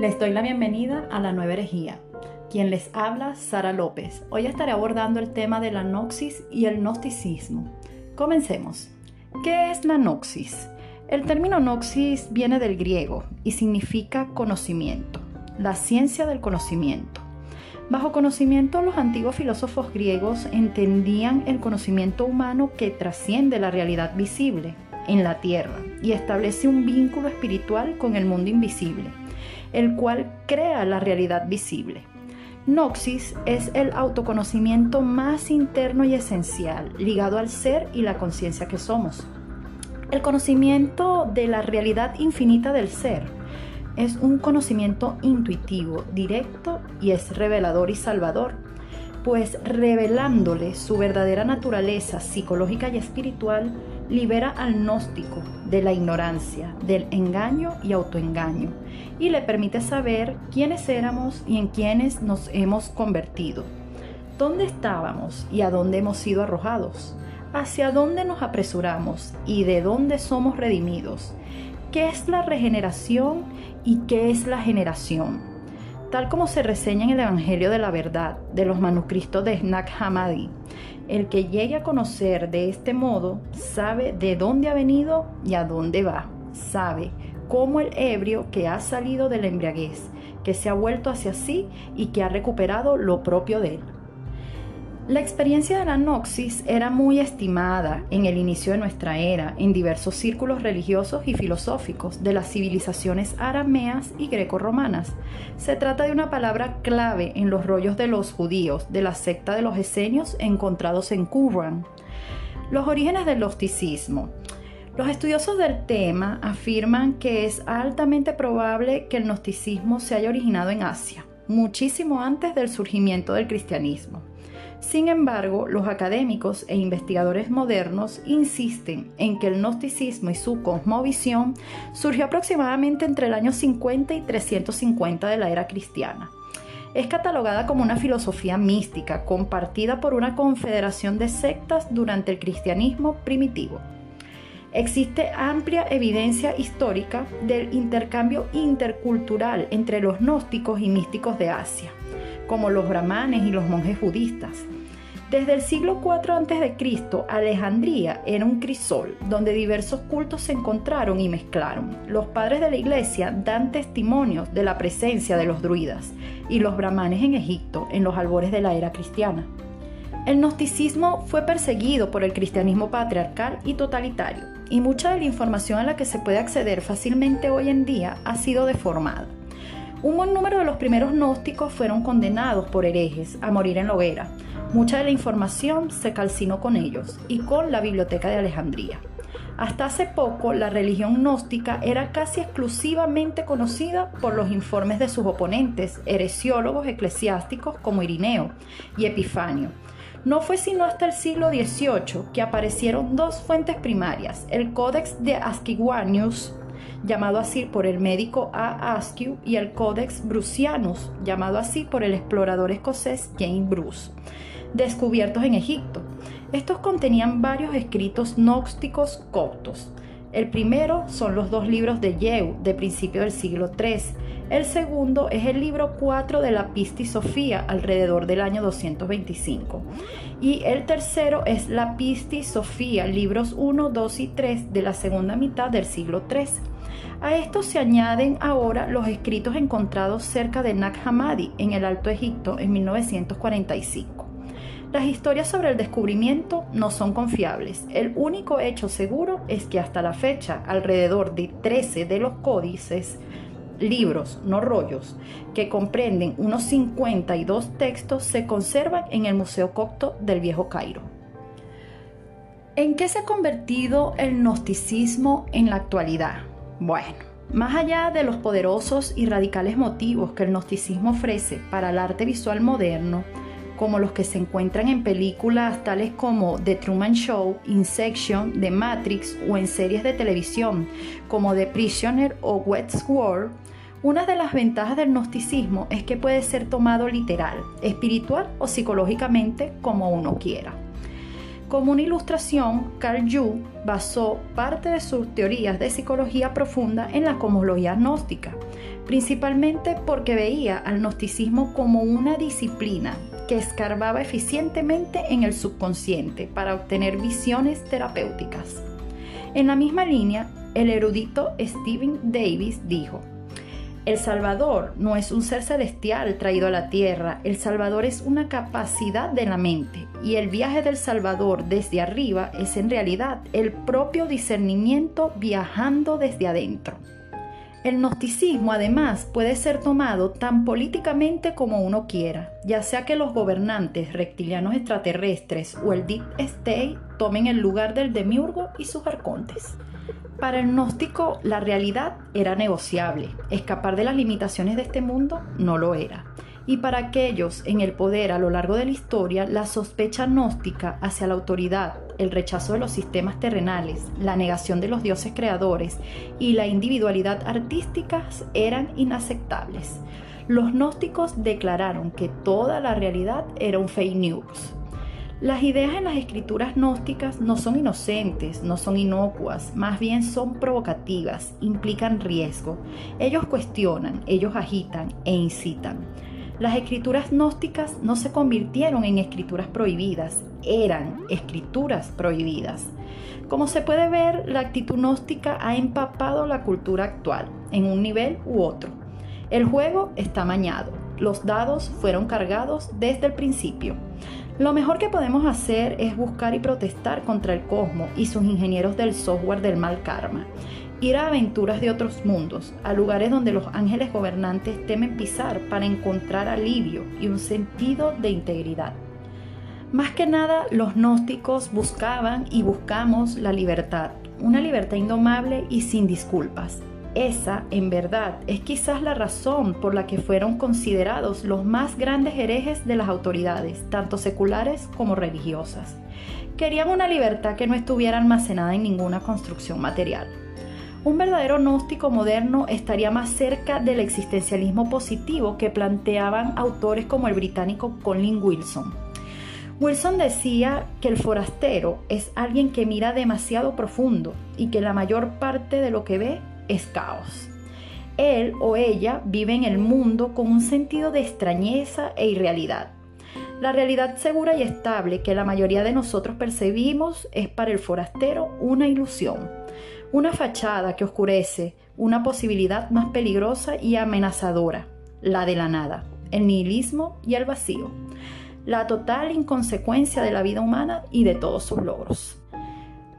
Les doy la bienvenida a la nueva herejía. Quien les habla, Sara López. Hoy estaré abordando el tema de la noxis y el gnosticismo. Comencemos. ¿Qué es la noxis? El término noxis viene del griego y significa conocimiento, la ciencia del conocimiento. Bajo conocimiento, los antiguos filósofos griegos entendían el conocimiento humano que trasciende la realidad visible en la tierra y establece un vínculo espiritual con el mundo invisible el cual crea la realidad visible. Noxis es el autoconocimiento más interno y esencial, ligado al ser y la conciencia que somos. El conocimiento de la realidad infinita del ser es un conocimiento intuitivo, directo y es revelador y salvador, pues revelándole su verdadera naturaleza psicológica y espiritual, libera al gnóstico de la ignorancia, del engaño y autoengaño, y le permite saber quiénes éramos y en quiénes nos hemos convertido, dónde estábamos y a dónde hemos sido arrojados, hacia dónde nos apresuramos y de dónde somos redimidos, qué es la regeneración y qué es la generación. Tal como se reseña en el Evangelio de la Verdad de los manuscritos de Nag Hammadi, el que llegue a conocer de este modo sabe de dónde ha venido y a dónde va. Sabe cómo el ebrio que ha salido de la embriaguez, que se ha vuelto hacia sí y que ha recuperado lo propio de él. La experiencia de la noxis era muy estimada en el inicio de nuestra era en diversos círculos religiosos y filosóficos de las civilizaciones arameas y greco-romanas. Se trata de una palabra clave en los rollos de los judíos de la secta de los esenios encontrados en Qumran. Los orígenes del gnosticismo. Los estudiosos del tema afirman que es altamente probable que el gnosticismo se haya originado en Asia, muchísimo antes del surgimiento del cristianismo. Sin embargo, los académicos e investigadores modernos insisten en que el gnosticismo y su cosmovisión surgió aproximadamente entre el año 50 y 350 de la era cristiana. Es catalogada como una filosofía mística compartida por una confederación de sectas durante el cristianismo primitivo. Existe amplia evidencia histórica del intercambio intercultural entre los gnósticos y místicos de Asia como los brahmanes y los monjes budistas. Desde el siglo IV a.C., Alejandría era un crisol donde diversos cultos se encontraron y mezclaron. Los padres de la iglesia dan testimonios de la presencia de los druidas y los brahmanes en Egipto en los albores de la era cristiana. El gnosticismo fue perseguido por el cristianismo patriarcal y totalitario, y mucha de la información a la que se puede acceder fácilmente hoy en día ha sido deformada. Un buen número de los primeros gnósticos fueron condenados por herejes a morir en la hoguera. Mucha de la información se calcinó con ellos y con la Biblioteca de Alejandría. Hasta hace poco, la religión gnóstica era casi exclusivamente conocida por los informes de sus oponentes, heresiólogos eclesiásticos como Irineo y Epifanio. No fue sino hasta el siglo XVIII que aparecieron dos fuentes primarias, el Codex de Asquiguanius llamado así por el médico A. Askew, y el Codex Brucianus, llamado así por el explorador escocés James Bruce, descubiertos en Egipto. Estos contenían varios escritos gnósticos coptos. El primero son los dos libros de Yeu, de principio del siglo III. El segundo es el libro 4 de la Pisti Sofía, alrededor del año 225. Y el tercero es la Pisti Sofía, libros 1, 2 y 3 de la segunda mitad del siglo III. A esto se añaden ahora los escritos encontrados cerca de Nag Hammadi en el Alto Egipto en 1945. Las historias sobre el descubrimiento no son confiables. El único hecho seguro es que hasta la fecha alrededor de 13 de los códices, libros, no rollos, que comprenden unos 52 textos se conservan en el Museo Copto del Viejo Cairo. ¿En qué se ha convertido el gnosticismo en la actualidad? Bueno, más allá de los poderosos y radicales motivos que el gnosticismo ofrece para el arte visual moderno, como los que se encuentran en películas tales como The Truman Show, Insection, The Matrix o en series de televisión como The Prisoner o Westworld, una de las ventajas del gnosticismo es que puede ser tomado literal, espiritual o psicológicamente como uno quiera. Como una ilustración, Carl Jung basó parte de sus teorías de psicología profunda en la cosmología gnóstica, principalmente porque veía al gnosticismo como una disciplina que escarbaba eficientemente en el subconsciente para obtener visiones terapéuticas. En la misma línea, el erudito Stephen Davis dijo, el Salvador no es un ser celestial traído a la tierra, el Salvador es una capacidad de la mente y el viaje del Salvador desde arriba es en realidad el propio discernimiento viajando desde adentro. El gnosticismo además puede ser tomado tan políticamente como uno quiera, ya sea que los gobernantes reptilianos extraterrestres o el Deep State tomen el lugar del demiurgo y sus arcontes. Para el gnóstico la realidad era negociable, escapar de las limitaciones de este mundo no lo era. Y para aquellos en el poder a lo largo de la historia, la sospecha gnóstica hacia la autoridad, el rechazo de los sistemas terrenales, la negación de los dioses creadores y la individualidad artística eran inaceptables. Los gnósticos declararon que toda la realidad era un fake news, las ideas en las escrituras gnósticas no son inocentes, no son inocuas, más bien son provocativas, implican riesgo. Ellos cuestionan, ellos agitan e incitan. Las escrituras gnósticas no se convirtieron en escrituras prohibidas, eran escrituras prohibidas. Como se puede ver, la actitud gnóstica ha empapado la cultura actual, en un nivel u otro. El juego está mañado, los dados fueron cargados desde el principio. Lo mejor que podemos hacer es buscar y protestar contra el cosmos y sus ingenieros del software del mal karma. Ir a aventuras de otros mundos, a lugares donde los ángeles gobernantes temen pisar para encontrar alivio y un sentido de integridad. Más que nada, los gnósticos buscaban y buscamos la libertad, una libertad indomable y sin disculpas. Esa, en verdad, es quizás la razón por la que fueron considerados los más grandes herejes de las autoridades, tanto seculares como religiosas. Querían una libertad que no estuviera almacenada en ninguna construcción material. Un verdadero gnóstico moderno estaría más cerca del existencialismo positivo que planteaban autores como el británico Colin Wilson. Wilson decía que el forastero es alguien que mira demasiado profundo y que la mayor parte de lo que ve es caos. Él o ella vive en el mundo con un sentido de extrañeza e irrealidad. La realidad segura y estable que la mayoría de nosotros percibimos es para el forastero una ilusión, una fachada que oscurece, una posibilidad más peligrosa y amenazadora, la de la nada, el nihilismo y el vacío, la total inconsecuencia de la vida humana y de todos sus logros.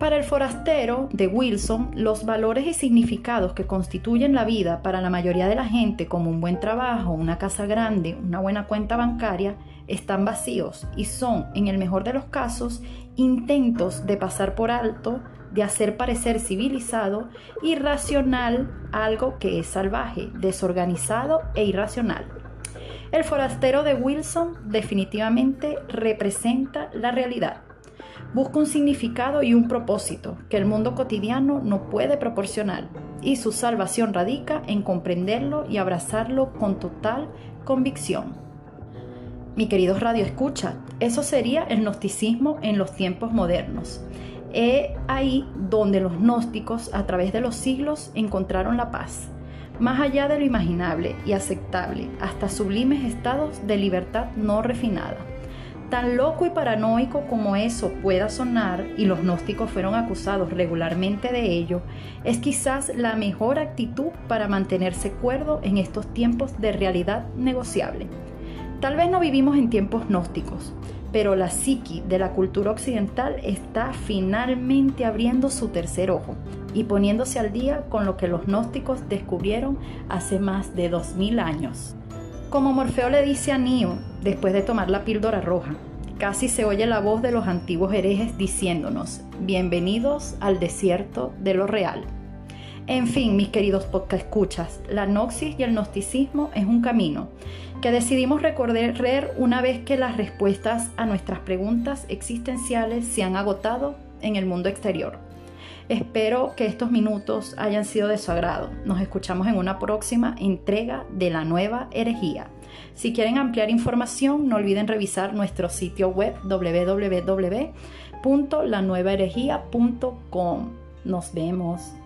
Para el forastero de Wilson, los valores y significados que constituyen la vida para la mayoría de la gente, como un buen trabajo, una casa grande, una buena cuenta bancaria, están vacíos y son, en el mejor de los casos, intentos de pasar por alto, de hacer parecer civilizado y racional algo que es salvaje, desorganizado e irracional. El forastero de Wilson definitivamente representa la realidad busca un significado y un propósito que el mundo cotidiano no puede proporcionar, y su salvación radica en comprenderlo y abrazarlo con total convicción. Mi queridos Radio Escucha, eso sería el gnosticismo en los tiempos modernos. Es ahí donde los gnósticos a través de los siglos encontraron la paz, más allá de lo imaginable y aceptable, hasta sublimes estados de libertad no refinada. Tan loco y paranoico como eso pueda sonar, y los gnósticos fueron acusados regularmente de ello, es quizás la mejor actitud para mantenerse cuerdo en estos tiempos de realidad negociable. Tal vez no vivimos en tiempos gnósticos, pero la psiqui de la cultura occidental está finalmente abriendo su tercer ojo y poniéndose al día con lo que los gnósticos descubrieron hace más de 2000 años. Como Morfeo le dice a Nio después de tomar la píldora roja, casi se oye la voz de los antiguos herejes diciéndonos, bienvenidos al desierto de lo real. En fin, mis queridos podcast escuchas, la noxis y el gnosticismo es un camino que decidimos recorrer una vez que las respuestas a nuestras preguntas existenciales se han agotado en el mundo exterior. Espero que estos minutos hayan sido de su agrado. Nos escuchamos en una próxima entrega de la nueva herejía. Si quieren ampliar información, no olviden revisar nuestro sitio web www.lanuevaherejía.com. Nos vemos.